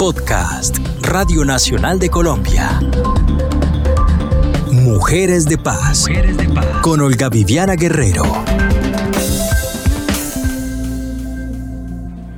Podcast Radio Nacional de Colombia. Mujeres de Paz. Con Olga Viviana Guerrero.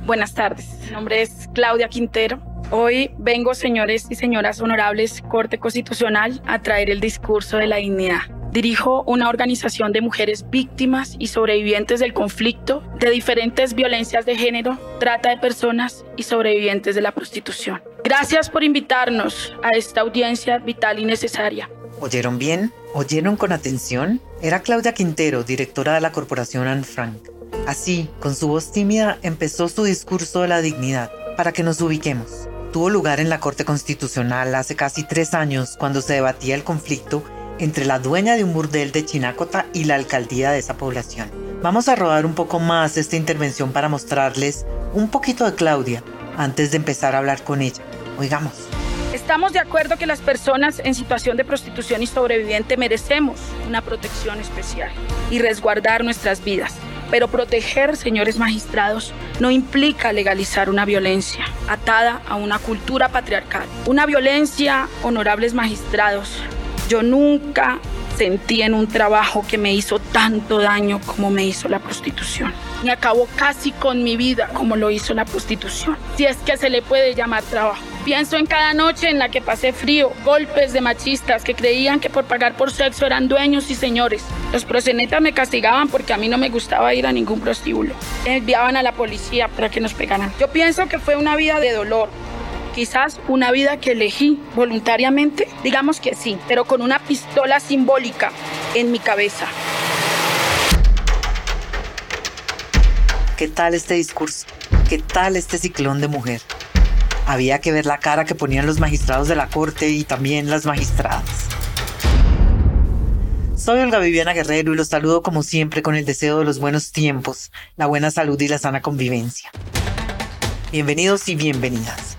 Buenas tardes. Mi nombre es Claudia Quintero. Hoy vengo, señores y señoras honorables, Corte Constitucional, a traer el discurso de la dignidad. Dirijo una organización de mujeres víctimas y sobrevivientes del conflicto, de diferentes violencias de género, trata de personas y sobrevivientes de la prostitución. Gracias por invitarnos a esta audiencia vital y necesaria. ¿Oyeron bien? ¿Oyeron con atención? Era Claudia Quintero, directora de la corporación Anne Frank. Así, con su voz tímida, empezó su discurso de la dignidad, para que nos ubiquemos. Tuvo lugar en la Corte Constitucional hace casi tres años, cuando se debatía el conflicto entre la dueña de un burdel de Chinácota y la alcaldía de esa población. Vamos a rodar un poco más esta intervención para mostrarles un poquito de Claudia antes de empezar a hablar con ella. Oigamos. Estamos de acuerdo que las personas en situación de prostitución y sobreviviente merecemos una protección especial y resguardar nuestras vidas. Pero proteger, señores magistrados, no implica legalizar una violencia atada a una cultura patriarcal. Una violencia, honorables magistrados, yo nunca sentí en un trabajo que me hizo tanto daño como me hizo la prostitución. Me acabó casi con mi vida como lo hizo la prostitución, si es que se le puede llamar trabajo. Pienso en cada noche en la que pasé frío, golpes de machistas que creían que por pagar por sexo eran dueños y señores. Los prosenetas me castigaban porque a mí no me gustaba ir a ningún prostíbulo. Enviaban a la policía para que nos pegaran. Yo pienso que fue una vida de dolor, quizás una vida que elegí voluntariamente, digamos que sí, pero con una pistola simbólica en mi cabeza. ¿Qué tal este discurso? ¿Qué tal este ciclón de mujer? Había que ver la cara que ponían los magistrados de la corte y también las magistradas. Soy Olga Viviana Guerrero y los saludo como siempre con el deseo de los buenos tiempos, la buena salud y la sana convivencia. Bienvenidos y bienvenidas.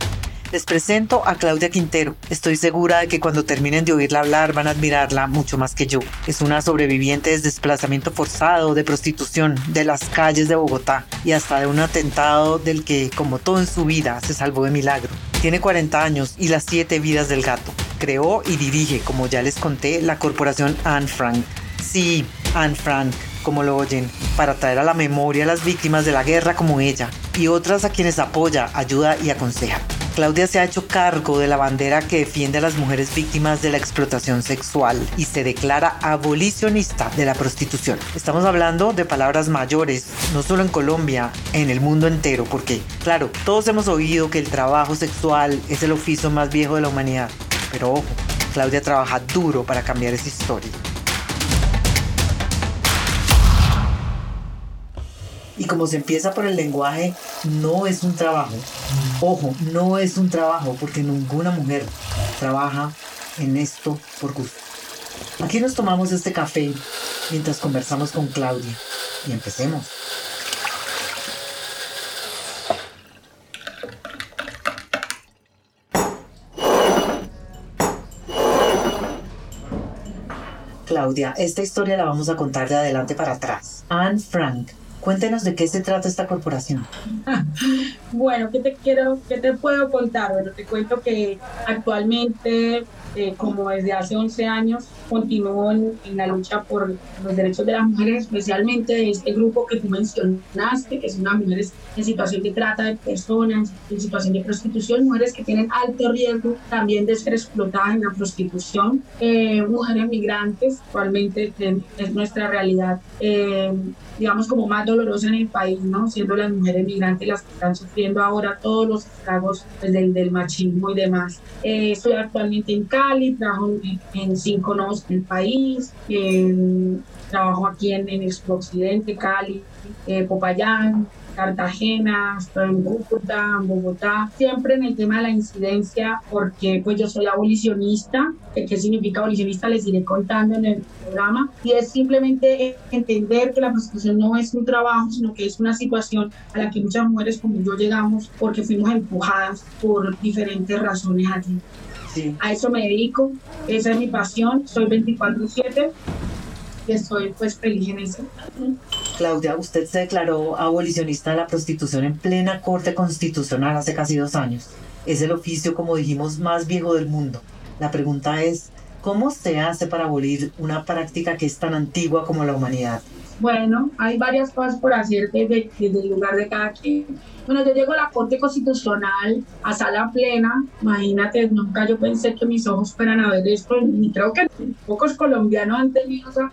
Les presento a Claudia Quintero. Estoy segura de que cuando terminen de oírla hablar van a admirarla mucho más que yo. Es una sobreviviente de desplazamiento forzado, de prostitución, de las calles de Bogotá y hasta de un atentado del que, como todo en su vida, se salvó de milagro. Tiene 40 años y las 7 vidas del gato. Creó y dirige, como ya les conté, la corporación Anne Frank. Sí, Anne Frank, como lo oyen, para traer a la memoria a las víctimas de la guerra como ella y otras a quienes apoya, ayuda y aconseja. Claudia se ha hecho cargo de la bandera que defiende a las mujeres víctimas de la explotación sexual y se declara abolicionista de la prostitución. Estamos hablando de palabras mayores, no solo en Colombia, en el mundo entero, porque, claro, todos hemos oído que el trabajo sexual es el oficio más viejo de la humanidad. Pero ojo, Claudia trabaja duro para cambiar esa historia. Y como se empieza por el lenguaje, no es un trabajo. Ojo, no es un trabajo porque ninguna mujer trabaja en esto por gusto. Aquí nos tomamos este café mientras conversamos con Claudia. Y empecemos. Claudia, esta historia la vamos a contar de adelante para atrás. Anne Frank Cuéntenos de qué se trata esta corporación. bueno, ¿qué te quiero, qué te puedo contar? Bueno, te cuento que actualmente, eh, como desde hace 11 años, continúo en, la lucha por los derechos de las mujeres, especialmente de este grupo que tú mencionaste, que son las mujeres en situación de trata de personas, en situación de prostitución, mujeres que tienen alto riesgo también de ser explotadas en la prostitución, eh, mujeres migrantes, actualmente es nuestra realidad. Eh, digamos, como más dolorosa en el país, ¿no? Siendo las mujeres migrantes las que están sufriendo ahora todos los estragos pues, del, del, machismo y demás. Eh, estoy actualmente en Cali, trabajo en, cinco nodos del país, trabajo aquí en, en Expo Occidente, Cali, eh, Popayán, Cartagena, en Cúcuta, en Bogotá, siempre en el tema de la incidencia, porque pues yo soy abolicionista, ¿qué significa abolicionista? Les iré contando en el programa, y es simplemente entender que la prostitución no es un trabajo, sino que es una situación a la que muchas mujeres como yo llegamos porque fuimos empujadas por diferentes razones aquí. A eso me dedico, esa es mi pasión, soy 24/7 y estoy pues feliz en eso. Claudia, usted se declaró abolicionista de la prostitución en plena Corte Constitucional hace casi dos años. Es el oficio, como dijimos, más viejo del mundo. La pregunta es, ¿cómo se hace para abolir una práctica que es tan antigua como la humanidad? Bueno, hay varias cosas por hacer desde, el lugar de cada quien. Bueno, yo llego a la Corte Constitucional a sala plena. Imagínate, nunca yo pensé que mis ojos fueran a ver esto, ni creo que pocos colombianos han tenido esa,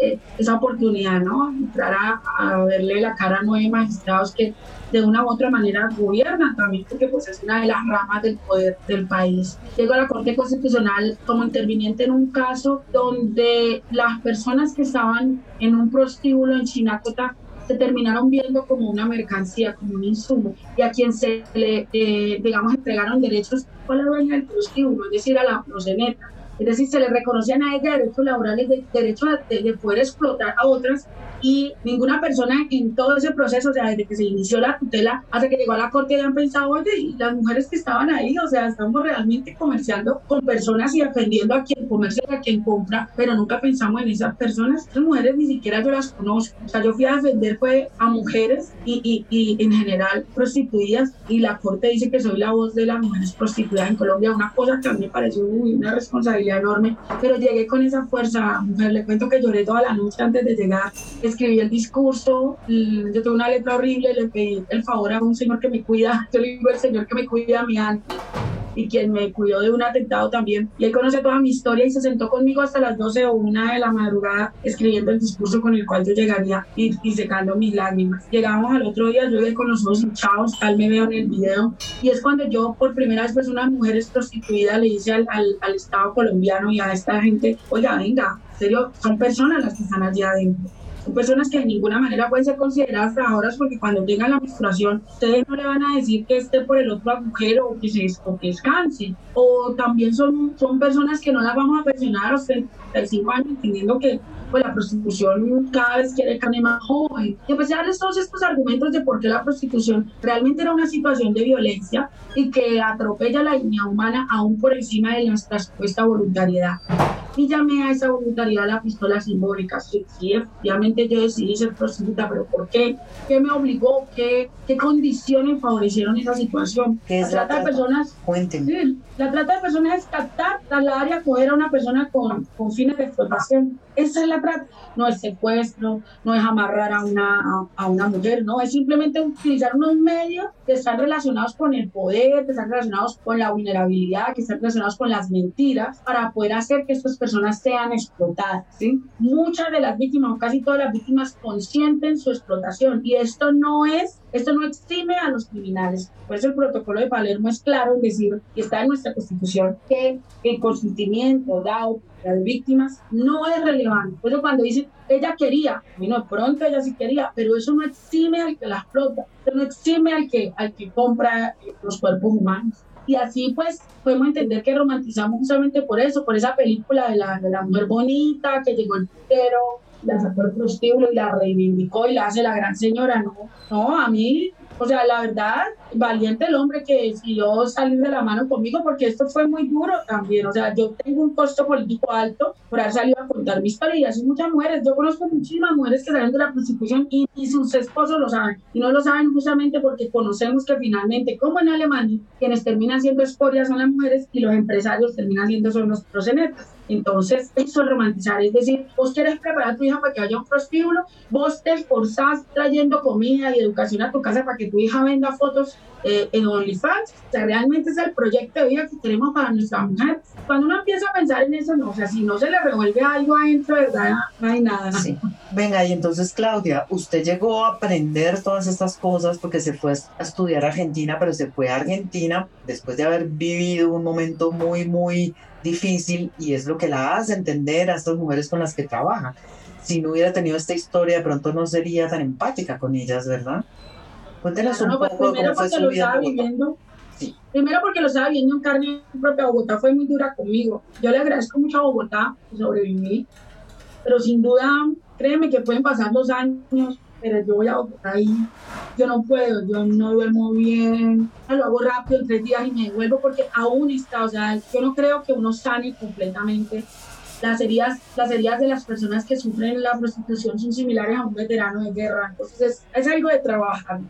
eh, esa oportunidad, ¿no? Entrar a, a, verle la cara a nueve magistrados que de una u otra manera gobiernan también, porque pues es una de las ramas del poder del país. Llego a la Corte Constitucional como interviniente en un caso donde las personas que estaban en un prostíbulo en Chinacota se terminaron viendo como una mercancía, como un insumo, y a quien se le, eh, digamos, entregaron derechos fue la dueña del prostíbulo, es decir, a la proseneta. Es decir, se le reconocían a ella derechos laborales, de, derecho de, de, poder explotar a otras y ninguna persona en todo ese proceso, o sea, desde que se inició la tutela hasta que llegó a la corte, habían pensado, oye, y las mujeres que estaban ahí, o sea, estamos realmente comerciando con personas y defendiendo a quien comercia a quien compra, pero nunca pensamos en esas personas. Esas mujeres ni siquiera yo las conozco. O sea, yo fui a defender fue a mujeres y, y, y en general prostituidas y la corte dice que soy la voz de las mujeres prostituidas en Colombia, una cosa que a mí me pareció una responsabilidad enorme, pero llegué con esa fuerza, le cuento que lloré toda la noche antes de llegar, escribí el discurso, yo tuve una letra horrible, le pedí el favor a un señor que me cuida, yo le digo el señor que me cuida a mi ángel y quien me cuidó de un atentado también. Y él conoce toda mi historia y se sentó conmigo hasta las 12 o 1 de la madrugada escribiendo el discurso con el cual yo llegaría y, y secando mis lágrimas. Llegamos al otro día, yo llegué con los ojos hinchados, tal me veo en el video, y es cuando yo por primera vez pues una mujer prostituida le dice al, al, al Estado colombiano y a esta gente, oiga, venga, en serio, son personas las que están allí adentro son personas que de ninguna manera pueden ser consideradas trabajadoras porque cuando tengan la menstruación ustedes no le van a decir que esté por el otro agujero o que, se, o que descanse. O también son, son personas que no las vamos a pensionar a los 35 años entendiendo que pues la prostitución cada vez quiere carne más joven. Y a pesar de todos estos argumentos de por qué la prostitución realmente era una situación de violencia y que atropella la línea humana aún por encima de nuestra supuesta voluntariedad. Y llamé a esa voluntariedad la pistola simbólica. Sí, sí, efectivamente yo decidí ser prostituta, pero ¿por qué? ¿Qué me obligó? ¿Qué, qué condiciones favorecieron esa situación? ¿Qué es la trata, de personas? Cuéntenme. Sí, la trata de personas es captar, trasladar y acoger a una persona con, con fines de explotación. Esa es la trata. No es secuestro, no es amarrar a una, a, a, una mujer, no, es simplemente utilizar unos medios que están relacionados con el poder, que están relacionados con la vulnerabilidad, que están relacionados con las mentiras, para poder hacer que estas personas sean explotadas. ¿sí? Muchas de las víctimas, o casi todas las víctimas, consienten su explotación y esto no es esto no exime a los criminales. Por eso el protocolo de Palermo es claro en decir, y está en nuestra constitución, que el consentimiento dado a las víctimas no es relevante. Por eso cuando dicen, ella quería, bueno, pronto ella sí quería, pero eso no exime al que la explota, eso no exime al que, al que compra los cuerpos humanos. Y así pues podemos entender que romantizamos justamente por eso, por esa película de la, mujer bonita que llegó el pero la sacó el prostíbulo y la reivindicó y la hace la gran señora. No, no, a mí, o sea, la verdad, valiente el hombre que decidió salir de la mano conmigo porque esto fue muy duro también. O sea, yo tengo un costo político alto por haber salido a contar mi historia y así muchas mujeres. Yo conozco muchísimas mujeres que salen de la prostitución y, sus esposos lo saben. Y no lo saben justamente porque conocemos que finalmente, como en Alemania, quienes terminan siendo escorias son las mujeres y los empresarios terminan siendo son los prosenetas. Entonces, eso es romantizar. Es decir, vos quieres preparar a tu hija para que vaya a un prostíbulo, vos te esforzás trayendo comida y educación a tu casa para que tu hija venda fotos eh, en OnlyFans. O sea, realmente es el proyecto de vida que queremos para nuestra mujer. Cuando uno empieza a pensar en eso, no, o sea, si no se le revuelve algo adentro, ¿verdad? No hay nada. Sí. Venga, y entonces, Claudia, usted llegó a aprender todas estas cosas porque se fue a estudiar a Argentina, pero se fue a Argentina después de haber vivido un momento muy, muy difícil y es lo que la hace entender a estas mujeres con las que trabaja. Si no hubiera tenido esta historia, de pronto no sería tan empática con ellas, ¿verdad? Cuéntenos Claro, un pues poco primero cómo fue porque su lo vida. viviendo. Sí. Primero porque lo estaba viviendo en carne propia. Bogotá fue muy dura conmigo. Yo le agradezco mucho a Bogotá sobreviví. Pero sin duda, créeme que pueden pasar los años, pero yo voy a Bogotá y yo no puedo, yo no duermo bien, lo hago rápido en tres días y me devuelvo porque aún está, o sea, yo no creo que uno sane completamente. Las heridas, las heridas de las personas que sufren la prostitución son similares a un veterano de guerra, entonces es, es algo de trabajar.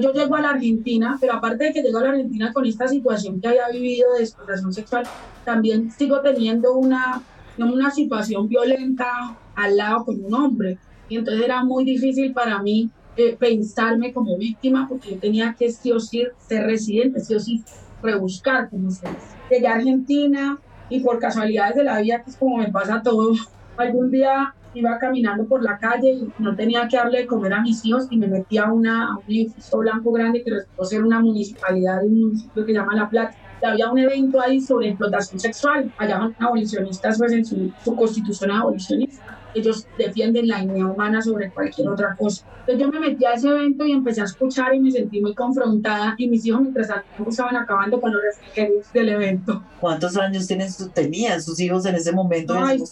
Yo llego a la Argentina, pero aparte de que llego a la Argentina con esta situación que había vivido de explotación sexual, también sigo teniendo una, una situación violenta al lado con un hombre. Y entonces era muy difícil para mí eh, pensarme como víctima porque yo tenía que sí o sí ser residente, sí o sí rebuscar como se Llegué a Argentina y por casualidades de la vida, que es como me pasa todo, algún día iba caminando por la calle y no tenía que darle de comer a mis hijos y me metí a, una, un edificio blanco grande que resultó ser una municipalidad un municipio que se llama La Plata. Había un evento ahí sobre explotación sexual. Allá son abolicionistas, pues en su, su constitución abolicionista ellos defienden la idea humana sobre cualquier otra cosa. Entonces yo me metí a ese evento y empecé a escuchar y me sentí muy confrontada y mis hijos mientras tanto estaban acabando con los refrigerios del evento. ¿Cuántos años tienen tenían sus hijos en ese momento? Ay,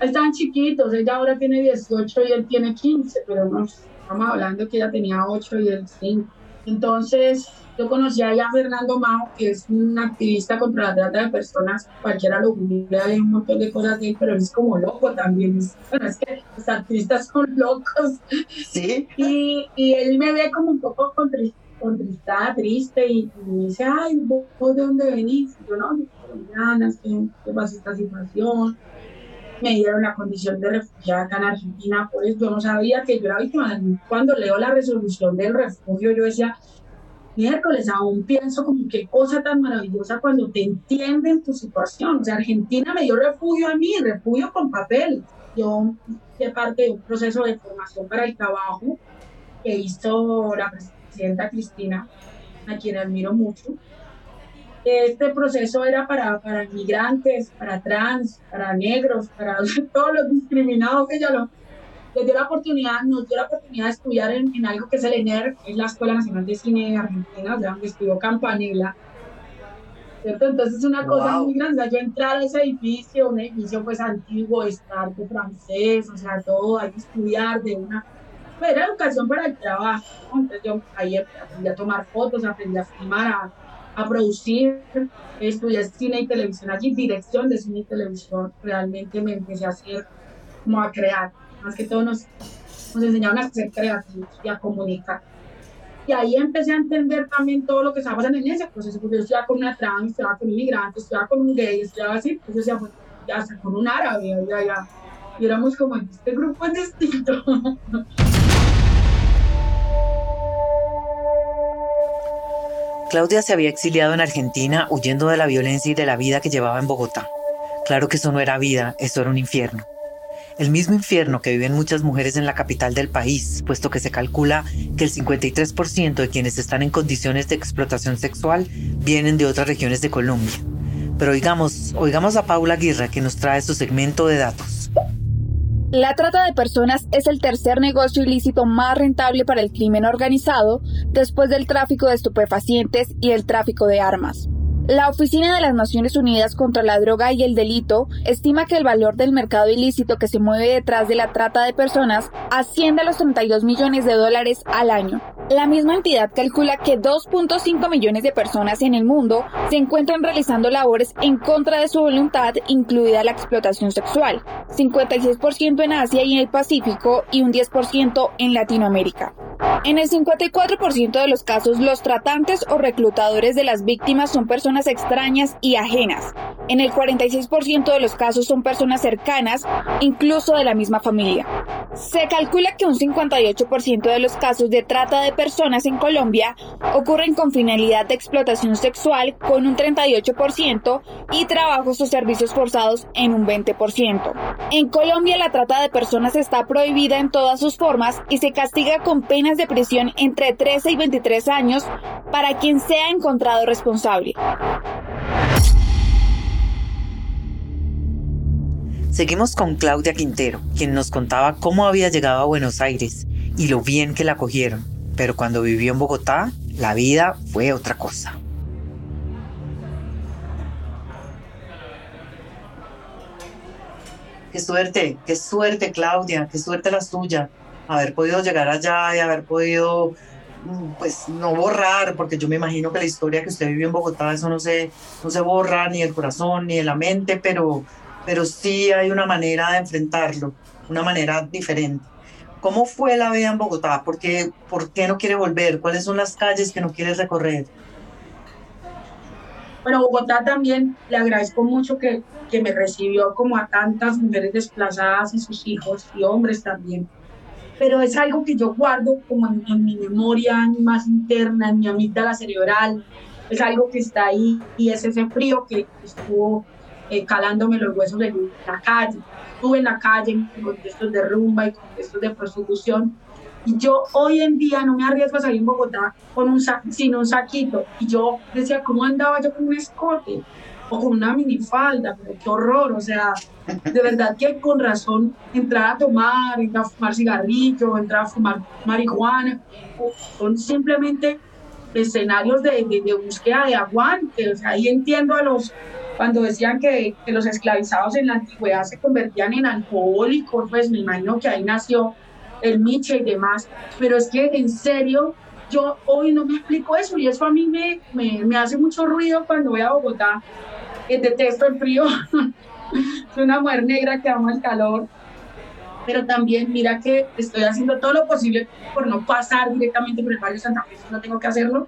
estaban chiquitos, ella ahora tiene 18 y él tiene 15, pero no, estamos hablando que ella tenía 8 y él 5. Entonces yo conocí a Fernando Mao, que es un activista contra la trata de personas. Cualquiera lo googlea, hay un montón de cosas de él, pero es como loco también. Bueno, es que los activistas son locos. Sí. Y, y él me ve como un poco contristada, triste, y, me dice, ay, ¿vos de dónde venís? Y yo, no, colombiana, ¿qué, ¿qué pasa esta situación? me dieron la condición de refugiada acá en Argentina, pues yo no sabía que yo era víctima. Cuando leo la resolución del refugio, yo decía, miércoles, aún pienso como qué cosa tan maravillosa cuando te entienden tu situación. O sea, Argentina me dio refugio a mí, refugio con papel. Yo hice parte de un proceso de formación para el trabajo que hizo la presidenta Cristina, a quien admiro mucho. Este proceso era para, para inmigrantes, para trans, para negros, para todos los discriminados que ya lo les dio la oportunidad, nos dio la oportunidad de estudiar en, en algo que es el ENER, que es la Escuela Nacional de Cine de Argentina, donde estudió Campanella. ¿Cierto? Entonces es una cosa muy grande. Yo entrar a ese edificio, un edificio pues antiguo, estarte francés, o sea, todo, hay que estudiar de una... Pues, era educación para el trabajo. Entonces yo ahí aprendí a tomar fotos, aprendí a filmar, a, a producir, estudié cine y televisión allí, dirección de cine y televisión. Realmente me empecé a hacer, como a crear más que todo nos, nos enseñaron a ser creativos y a comunicar. Y ahí empecé a entender también todo lo que estaba pasando en ese proceso, porque yo estudiaba con una trans, estudiaba con un inmigrante, estudiaba con un gay, estudiaba así, entonces pues, ya hasta con un árabe, ya, ya. Y éramos como, este grupo es distinto. Claudia se había exiliado en Argentina huyendo de la violencia y de la vida que llevaba en Bogotá. Claro que eso no era vida, eso era un infierno el mismo infierno que viven muchas mujeres en la capital del país, puesto que se calcula que el 53% de quienes están en condiciones de explotación sexual vienen de otras regiones de Colombia. Pero oigamos, oigamos a Paula Aguirre que nos trae su segmento de datos. La trata de personas es el tercer negocio ilícito más rentable para el crimen organizado después del tráfico de estupefacientes y el tráfico de armas. La Oficina de las Naciones Unidas contra la Droga y el Delito estima que el valor del mercado ilícito que se mueve detrás de la trata de personas asciende a los 32 millones de dólares al año. La misma entidad calcula que 2.5 millones de personas en el mundo se encuentran realizando labores en contra de su voluntad, incluida la explotación sexual, 56% en Asia y en el Pacífico y un 10% en Latinoamérica. En el 54% de los casos, los tratantes o reclutadores de las víctimas son personas extrañas y ajenas. En el 46% de los casos son personas cercanas, incluso de la misma familia. Se calcula que un 58% de los casos de trata de personas en Colombia ocurren con finalidad de explotación sexual con un 38% y trabajos o servicios forzados en un 20%. En Colombia la trata de personas está prohibida en todas sus formas y se castiga con penas de prisión entre 13 y 23 años para quien sea encontrado responsable. Seguimos con Claudia Quintero, quien nos contaba cómo había llegado a Buenos Aires y lo bien que la acogieron, pero cuando vivió en Bogotá, la vida fue otra cosa. Qué suerte, qué suerte Claudia, qué suerte la suya haber podido llegar allá y haber podido, mm, pues, no borrar, porque yo me imagino que la historia que usted vivió en Bogotá, eso no se, no se borra ni el corazón ni de la mente, pero, pero sí hay una manera de enfrentarlo, una manera diferente. ¿Cómo fue la vida en Bogotá? ¿Por qué, ¿Por qué no quiere volver? ¿Cuáles son las calles que no quiere recorrer? Bueno, Bogotá también le agradezco mucho que, que me recibió como a tantas mujeres desplazadas y sus hijos y hombres también. Pero es algo que yo guardo como en, mi memoria más interna, en mi amígdala cerebral. Es algo que está ahí y es ese frío que estuvo eh, calándome los huesos en la calle. Estuve en la calle en contextos de rumba y contextos de prostitución yo hoy en día no me arriesgo a salir en Bogotá con un sin un saquito. Y yo decía, ¿cómo andaba yo con un escote? O con una minifalda, pero qué horror. O sea, de verdad que con razón entrar a tomar, entrar a fumar cigarrillo, entrar a fumar marihuana, son simplemente escenarios de, de, búsqueda de aguante. O sea, ahí entiendo a los, cuando decían que, que, los esclavizados en la antigüedad se convertían en alcohólicos, pues me imagino que ahí nació el Miche y demás, pero es que en serio, yo hoy no me explico eso y eso a mí me, me, hace mucho ruido cuando voy a Bogotá. Eh, detesto el frío, soy una mujer negra que ama el calor, pero también mira que estoy haciendo todo lo posible por no pasar directamente por el barrio Santa Fe, no tengo que hacerlo,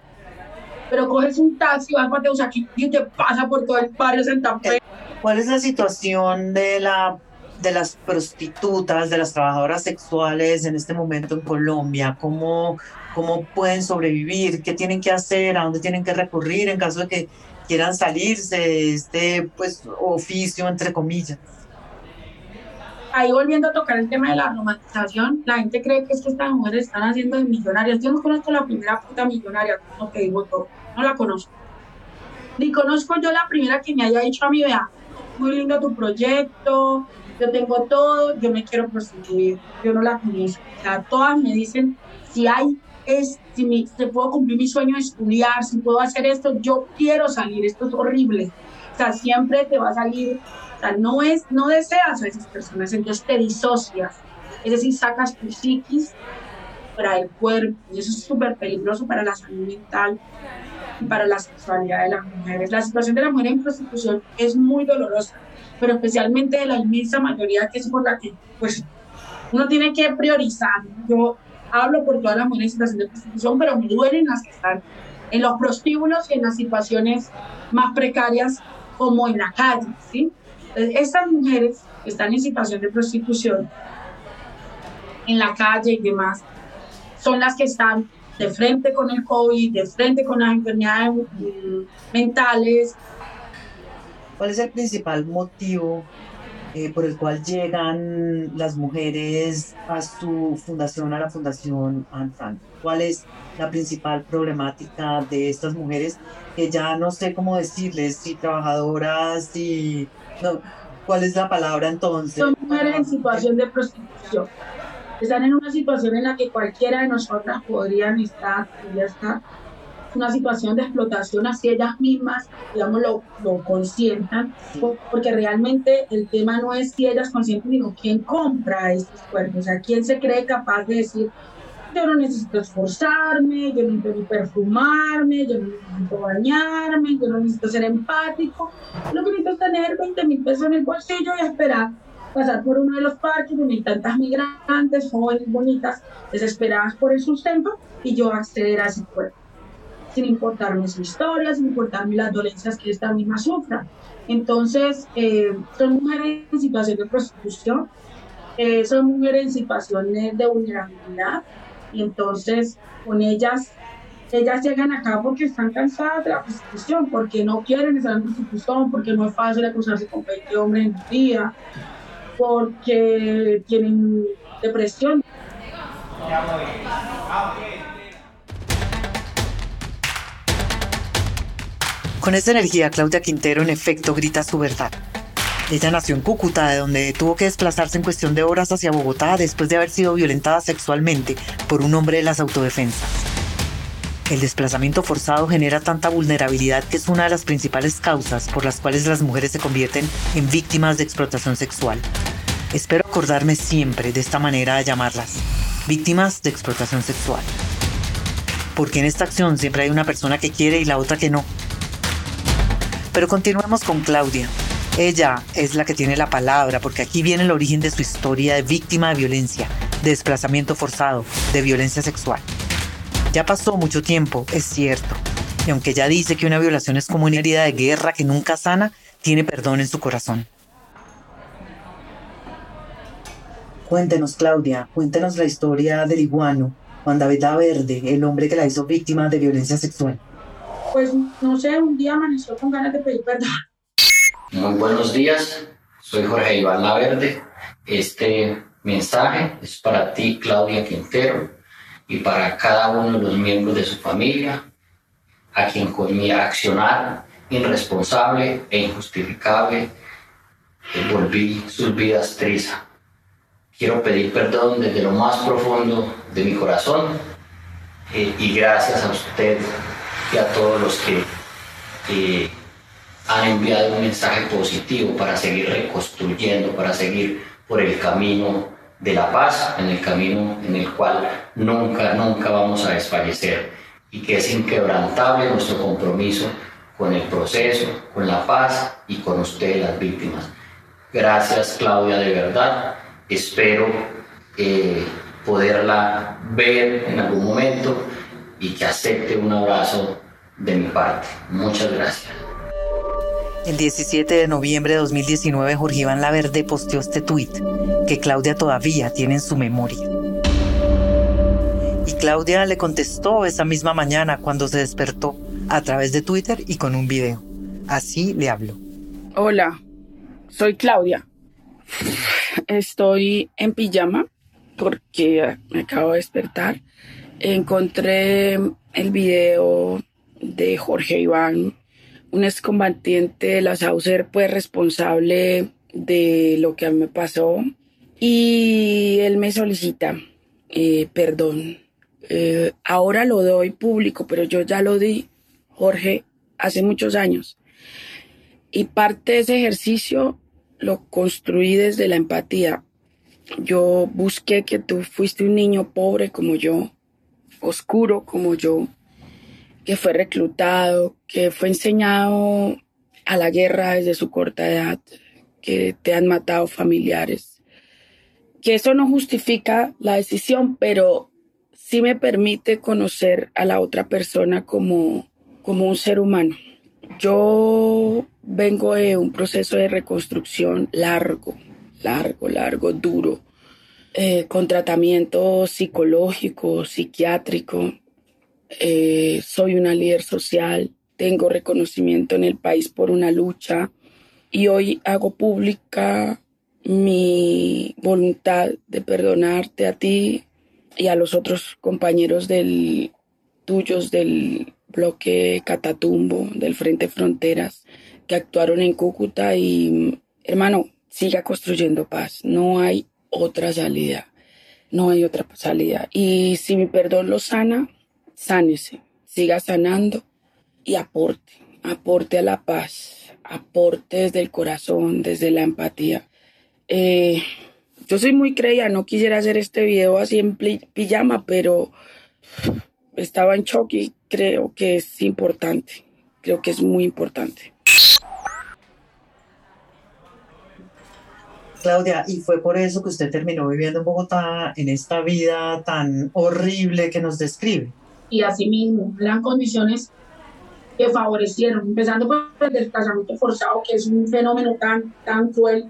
pero coges un taxi, vas para aquí y te pasa por todo el barrio Santa Fe. ¿Cuál es la situación de la de las prostitutas, de las trabajadoras sexuales en este momento en Colombia? ¿Cómo, cómo pueden sobrevivir? ¿Qué tienen que hacer? ¿A dónde tienen que recurrir en caso de que quieran salirse de este pues, oficio, entre comillas? Ahí volviendo a tocar el tema de la romantización, la gente cree que es que estas mujeres están haciendo de millonarias. Yo no conozco la primera puta millonaria, digo todo, no la conozco. Ni conozco yo la primera que me haya dicho a mí, vea, muy lindo tu proyecto, yo tengo todo, yo me quiero prostituir, yo no la conozco. O sea, todas me dicen, si hay, es, si, me, puedo cumplir mi sueño de estudiar, si puedo hacer esto, yo quiero salir, esto es horrible. O sea, siempre te va a salir, no, es, no deseas a esas personas, entonces te disocias. Es decir, sacas tu psiquis para el cuerpo, y eso es súper peligroso para la salud mental y para la sexualidad de las mujeres. La situación de la mujer en prostitución es muy dolorosa pero especialmente de la inmensa mayoría que es por la que pues uno tiene que priorizar. Yo hablo por todas las mujeres en situación de prostitución, pero me duelen las que están en los prostíbulos y en las situaciones más precarias como en la calle, ¿sí? Estas mujeres que están en situación de prostitución en la calle y demás, son las que están de frente con el COVID, de frente con las enfermedades mm, mentales, ¿Cuál es el principal motivo eh, por el cual llegan las mujeres a su fundación, a la Fundación Anfran? ¿Cuál es la principal problemática de estas mujeres que ya no sé cómo decirles, si trabajadoras, si... No, ¿Cuál es la palabra entonces? Son mujeres en situación de prostitución. Están en una situación en la que cualquiera de nosotras podrían estar, podría estar una situación de explotación hacia ellas mismas, digamos, lo, lo consientan, porque realmente el tema no es si ellas consienten, sino quién compra estos cuerpos, o sea, quién se cree capaz de decir, yo no necesito esforzarme, yo no necesito perfumarme, yo no necesito bañarme, yo no necesito ser empático, lo que necesito es tener 20 mil pesos en el bolsillo y esperar pasar por uno de los parques donde tantas migrantes, jóvenes, bonitas, desesperadas por el sustento y yo acceder a ese cuerpo sin importarme su historia, sin importarme las dolencias que esta misma sufra. Entonces, eh, son mujeres en situación de prostitución, eh, son mujeres en situaciones de vulnerabilidad, y entonces con ellas, ellas llegan acá porque están cansadas de la prostitución, porque no quieren estar en prostitución, porque no es fácil acusarse con 20 hombres en un día, porque tienen depresión. Con esa energía, Claudia Quintero en efecto grita su verdad. Ella nació en Cúcuta, de donde tuvo que desplazarse en cuestión de horas hacia Bogotá después de haber sido violentada sexualmente por un hombre de las autodefensas. El desplazamiento forzado genera tanta vulnerabilidad que es una de las principales causas por las cuales las mujeres se convierten en víctimas de explotación sexual. Espero acordarme siempre de esta manera de llamarlas, víctimas de explotación sexual. Porque en esta acción siempre hay una persona que quiere y la otra que no pero continuemos con Claudia. Ella es la que tiene la palabra porque aquí viene el origen de su historia de víctima de violencia, de desplazamiento forzado, de violencia sexual. Ya pasó mucho tiempo, es cierto, y aunque ya dice que una violación es como una herida de guerra que nunca sana, tiene perdón en su corazón. Cuéntenos, Claudia, cuéntenos la historia del iguano, Juan David Verde, el hombre que la hizo víctima de violencia sexual. Pues no sé, un día amaneció con ganas de pedir perdón. Muy buenos días, soy Jorge Iván Laverde. Este mensaje es para ti, Claudia Quintero, y para cada uno de los miembros de su familia, a quien con mi accionar irresponsable e injustificable volví sus vidas trizas. Quiero pedir perdón desde lo más profundo de mi corazón eh, y gracias a usted y a todos los que eh, han enviado un mensaje positivo para seguir reconstruyendo, para seguir por el camino de la paz, en el camino en el cual nunca, nunca vamos a desfallecer y que es inquebrantable nuestro compromiso con el proceso, con la paz y con ustedes las víctimas. Gracias Claudia, de verdad. Espero eh, poderla ver en algún momento y que acepte un abrazo de mi parte. Muchas gracias. El 17 de noviembre de 2019, Jorge Iván Laverde posteó este tuit que Claudia todavía tiene en su memoria. Y Claudia le contestó esa misma mañana cuando se despertó a través de Twitter y con un video. Así le habló. Hola, soy Claudia. Estoy en pijama porque me acabo de despertar. Encontré el video de Jorge Iván, un excombatiente de la Saucer, pues responsable de lo que a mí me pasó. Y él me solicita eh, perdón. Eh, ahora lo doy público, pero yo ya lo di, Jorge, hace muchos años. Y parte de ese ejercicio lo construí desde la empatía. Yo busqué que tú fuiste un niño pobre como yo, oscuro como yo, que fue reclutado, que fue enseñado a la guerra desde su corta edad, que te han matado familiares. Que eso no justifica la decisión, pero sí me permite conocer a la otra persona como, como un ser humano. Yo vengo de un proceso de reconstrucción largo, largo, largo, duro, eh, con tratamiento psicológico, psiquiátrico. Eh, soy una líder social, tengo reconocimiento en el país por una lucha y hoy hago pública mi voluntad de perdonarte a ti y a los otros compañeros del tuyos del bloque Catatumbo, del Frente Fronteras, que actuaron en Cúcuta y, hermano, siga construyendo paz. No hay otra salida. No hay otra salida. Y si mi perdón lo sana, sánese. Siga sanando y aporte. Aporte a la paz. Aporte desde el corazón, desde la empatía. Eh, yo soy muy creída, no quisiera hacer este video así en pijama, pero estaba en shock y creo que es importante. Creo que es muy importante. Claudia, y fue por eso que usted terminó viviendo en Bogotá en esta vida tan horrible que nos describe. Y asimismo, eran condiciones que favorecieron, empezando por el desplazamiento forzado, que es un fenómeno tan, tan cruel.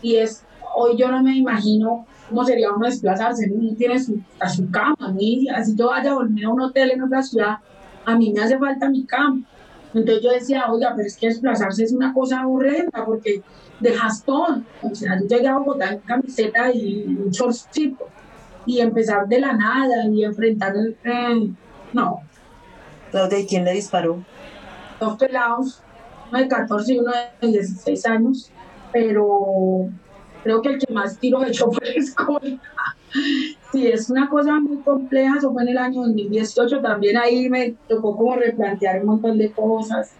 Y es, hoy yo no me imagino cómo sería uno desplazarse, uno tiene su, a su cama, y así yo vaya a dormir a un hotel en otra ciudad, a mí me hace falta mi cama. Entonces yo decía, oiga, pero es que desplazarse es una cosa horrenda, porque de jastón. O sea, yo llegué a Bogotá en camiseta y un shortcito. Y empezar de la nada y enfrentar el... Eh, no. Claudia, ¿y quién le disparó? Dos pelados, uno de 14 y uno de 16 años, pero creo que el que más tiro hecho fue la escolta. Sí, es una cosa muy compleja, eso fue en el año 2018, también ahí me tocó como replantear un montón de cosas,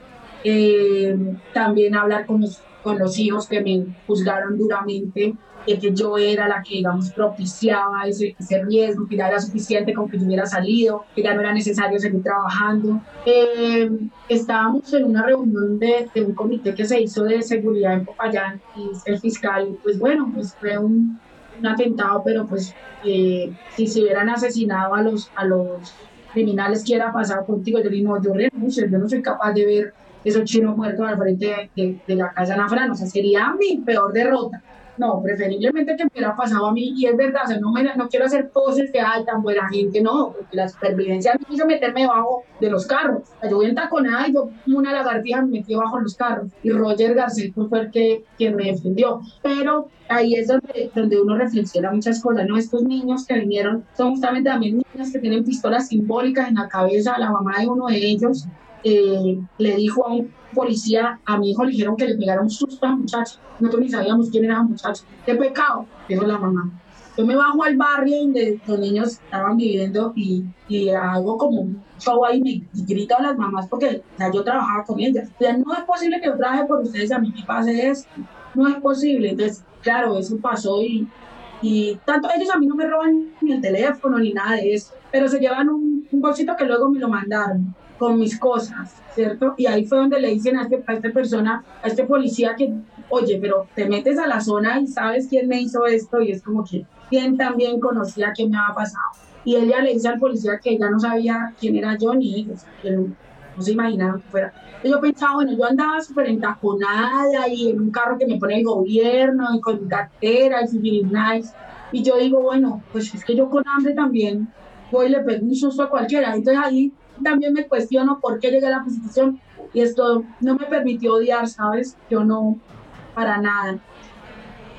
eh, también hablar con los con los hijos que me juzgaron duramente, de que yo era la que, digamos, propiciaba ese, riesgo, que ya era suficiente con que yo hubiera salido, que ya no era necesario seguir trabajando. Eh, estábamos en una reunión de, de, un comité que se hizo de seguridad en Popayán y el fiscal, pues bueno, pues fue un, atentado, pero pues eh, si se hubieran asesinado a los, a los criminales que era pasado contigo, yo digo, no, yo renuncio, yo no soy capaz de ver esos chinos muertos al frente de, de, la casa Nafran, o sea, sería mi peor derrota. No, preferiblemente que me hubiera pasado a mí, y es verdad, o sea, no, me, quiero hacer poses de, ay, tan buena gente, no, porque la supervivencia me hizo meterme debajo de los carros. Yo voy en taconada y yo, una lagartija, me metí bajo los carros, y Roger Garcés fue el que quien me defendió. Pero ahí es donde, donde uno reflexiona muchas cosas, ¿no? Estos niños que vinieron son justamente también niños que tienen pistolas simbólicas en la cabeza, la mamá de uno de ellos eh, le dijo a un policía, a mi hijo le dijeron que le pegara un susto a la muchacha. Nosotros ni sabíamos quién era la muchacha. ¿Qué pecado? Dijo la mamá. Yo me bajo al barrio donde los niños estaban viviendo y, hago como un show ahí me, grito a las mamás porque yo trabajaba con ellas. O sea, no es posible que yo trabaje por ustedes, a mí me pase esto. No es posible. Entonces, claro, eso pasó y, y tanto ellos a mí no me roban ni el teléfono ni nada de eso, pero se llevan un bolsito que luego me lo mandaron con mis cosas, ¿cierto? Y ahí fue donde le dicen a, este, a esta persona, a este policía que, oye, pero te metes a la zona y sabes quién me hizo esto y es como que, ¿quién también conocía qué me había pasado? Y ella le dice al policía que ella no sabía quién era yo ni ellos, que no, se imaginaron que fuera. Y yo pensaba, bueno, yo andaba súper entaconada y en un carro que me pone el gobierno y con cartera y nice. Y yo digo, bueno, pues es que yo con hambre también voy y le pego un susto a cualquiera. Entonces ahí también me cuestiono por qué llegué a la posición y esto no me permitió odiar, ¿sabes? Yo no, para nada.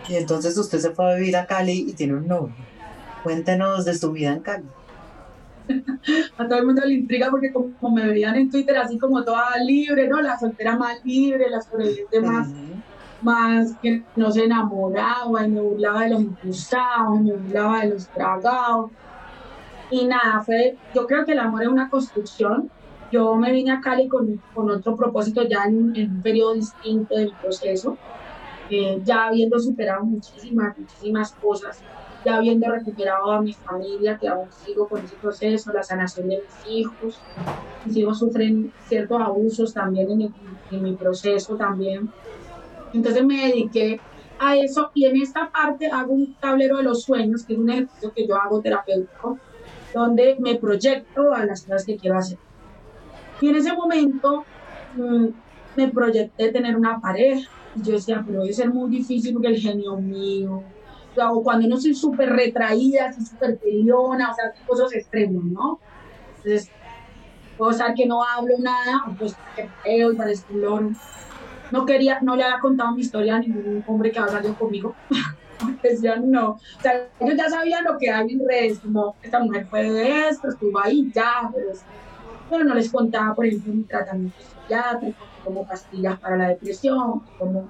Y entonces usted se fue a vivir a Cali y tiene un novio. Cuéntenos de su vida en Cali. a todo el mundo le intriga porque como, me veían en Twitter así como toda libre, ¿no? La soltera más libre, la sobreviviente más, más que no se enamoraba y me burlaba de los impulsados, me burlaba de los tragados. Y nada, fue, yo creo que el amor es una construcción. Yo me vine a Cali con, con otro propósito ya en, un periodo distinto del proceso, eh, ya habiendo superado muchísimas, muchísimas cosas, ya habiendo recuperado a mi familia, que aún sigo con ese proceso, la sanación de mis hijos. Mis hijos sufren ciertos abusos también en mi, en mi proceso también. Entonces me dediqué a eso y en esta parte hago un tablero de los sueños, que es un ejercicio que yo hago terapéutico, donde me proyecto a las cosas que quiero hacer. Y en ese momento mm, me proyecté tener una pareja. Y yo decía, pero debe ser muy difícil porque el genio mío, o cuando no soy súper retraída, así súper peleona, o sea, cosas extremos, ¿no? Entonces, puedo saber que no hablo nada, pues que feo y parezco un No quería, no le había contado mi historia a ningún hombre que habla yo conmigo. decían no. O sea, ellos ya sabían lo que hay en redes, como esta mujer fue de esto, estuvo ahí, ya, pero, no les contaba, por ejemplo, mi tratamiento psiquiátrico, como pastillas para la depresión, como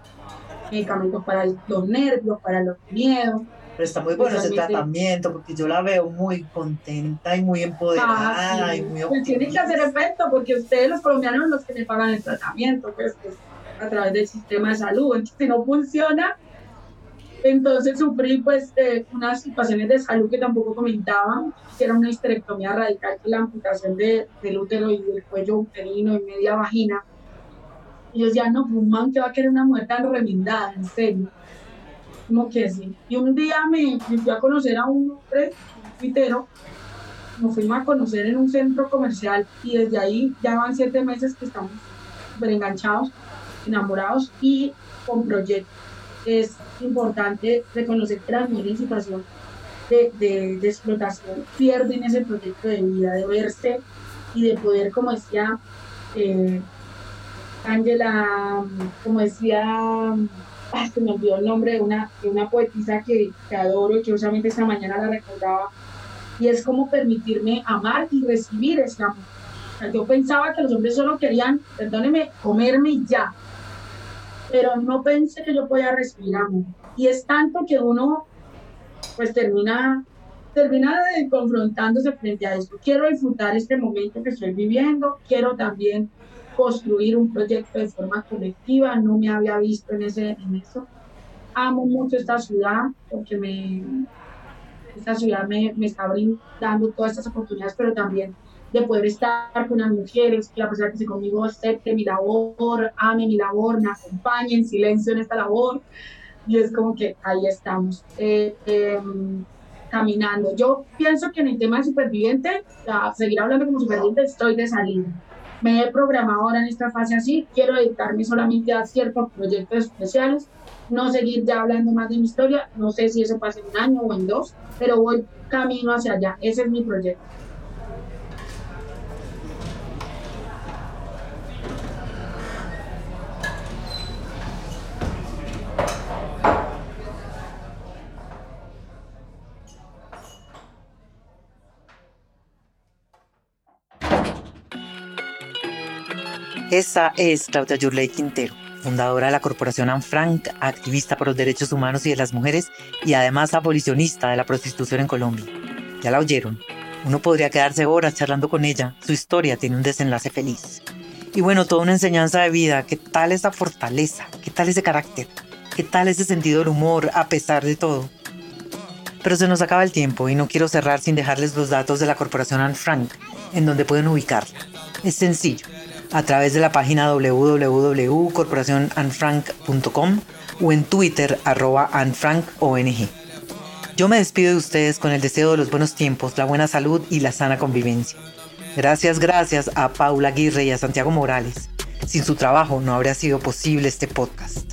medicamentos para los nervios, para los miedos. Pero está muy bueno ese tratamiento porque yo la veo muy contenta y muy empoderada ah, y muy pues tiene que hacer efecto porque ustedes los colombianos son los que me pagan el tratamiento, pues, pues a través del sistema de salud. Entonces, si no funciona, entonces sufrí pues unas situaciones de salud que tampoco comentaban, que era una histerectomía radical, la amputación de, del útero y del cuello uterino y media vagina. Y yo decía, no, pues man que va a querer una mujer tan remendada, en serio. Como que sí. Y un día me, fui a conocer a un hombre, un tuitero, nos fuimos a conocer en un centro comercial y desde ahí ya van siete meses que estamos súper enganchados, enamorados y con proyectos es importante reconocer que las mujeres en situación de, de, explotación pierden ese proyecto de vida, de verse y de poder, como decía eh, Angela, como decía, ah, se me olvidó el nombre de una, de una poetisa que, que adoro y que justamente esta mañana la recordaba, y es como permitirme amar y recibir ese amor. yo pensaba que los hombres solo querían, perdóneme, comerme y ya, pero no pensé que yo podía respirar. Y es tanto que uno pues termina, termina confrontándose frente a esto. Quiero disfrutar este momento que estoy viviendo, quiero también construir un proyecto de forma colectiva, no me había visto en, ese, en eso. Amo mucho esta ciudad porque me, esta ciudad me, me está brindando todas estas oportunidades, pero también de poder estar con las mujeres, que la persona que se conmigo acepte mi labor, ame mi labor, me acompañe en silencio en esta labor. y es como que ahí estamos. Eh, em, caminando. Yo pienso que en el tema de superviviente, seguir hablando como superviviente, estoy de salida. Me he programado ahora en esta fase así, quiero dedicarme solamente a ciertos proyectos especiales, no seguir ya hablando más de mi historia, no sé si eso pasa en un año o en dos, pero voy camino hacia allá, ese es mi proyecto. Esa es Claudia Yurley Quintero, fundadora de la corporación Anne Frank, activista por los derechos humanos y de las mujeres y además abolicionista de la prostitución en Colombia. Ya la oyeron. Uno podría quedarse horas charlando con ella. Su historia tiene un desenlace feliz. Y bueno, toda una enseñanza de vida. ¿Qué tal esa fortaleza? ¿Qué tal ese carácter? ¿Qué tal ese sentido del humor a pesar de todo? Pero se nos acaba el tiempo y no quiero cerrar sin dejarles los datos de la corporación Anne Frank, en donde pueden ubicarla. Es sencillo a través de la página www.corporacionanfrank.com o en Twitter arroba ONG. Yo me despido de ustedes con el deseo de los buenos tiempos, la buena salud y la sana convivencia. Gracias, gracias a Paula Aguirre y a Santiago Morales. Sin su trabajo no habría sido posible este podcast.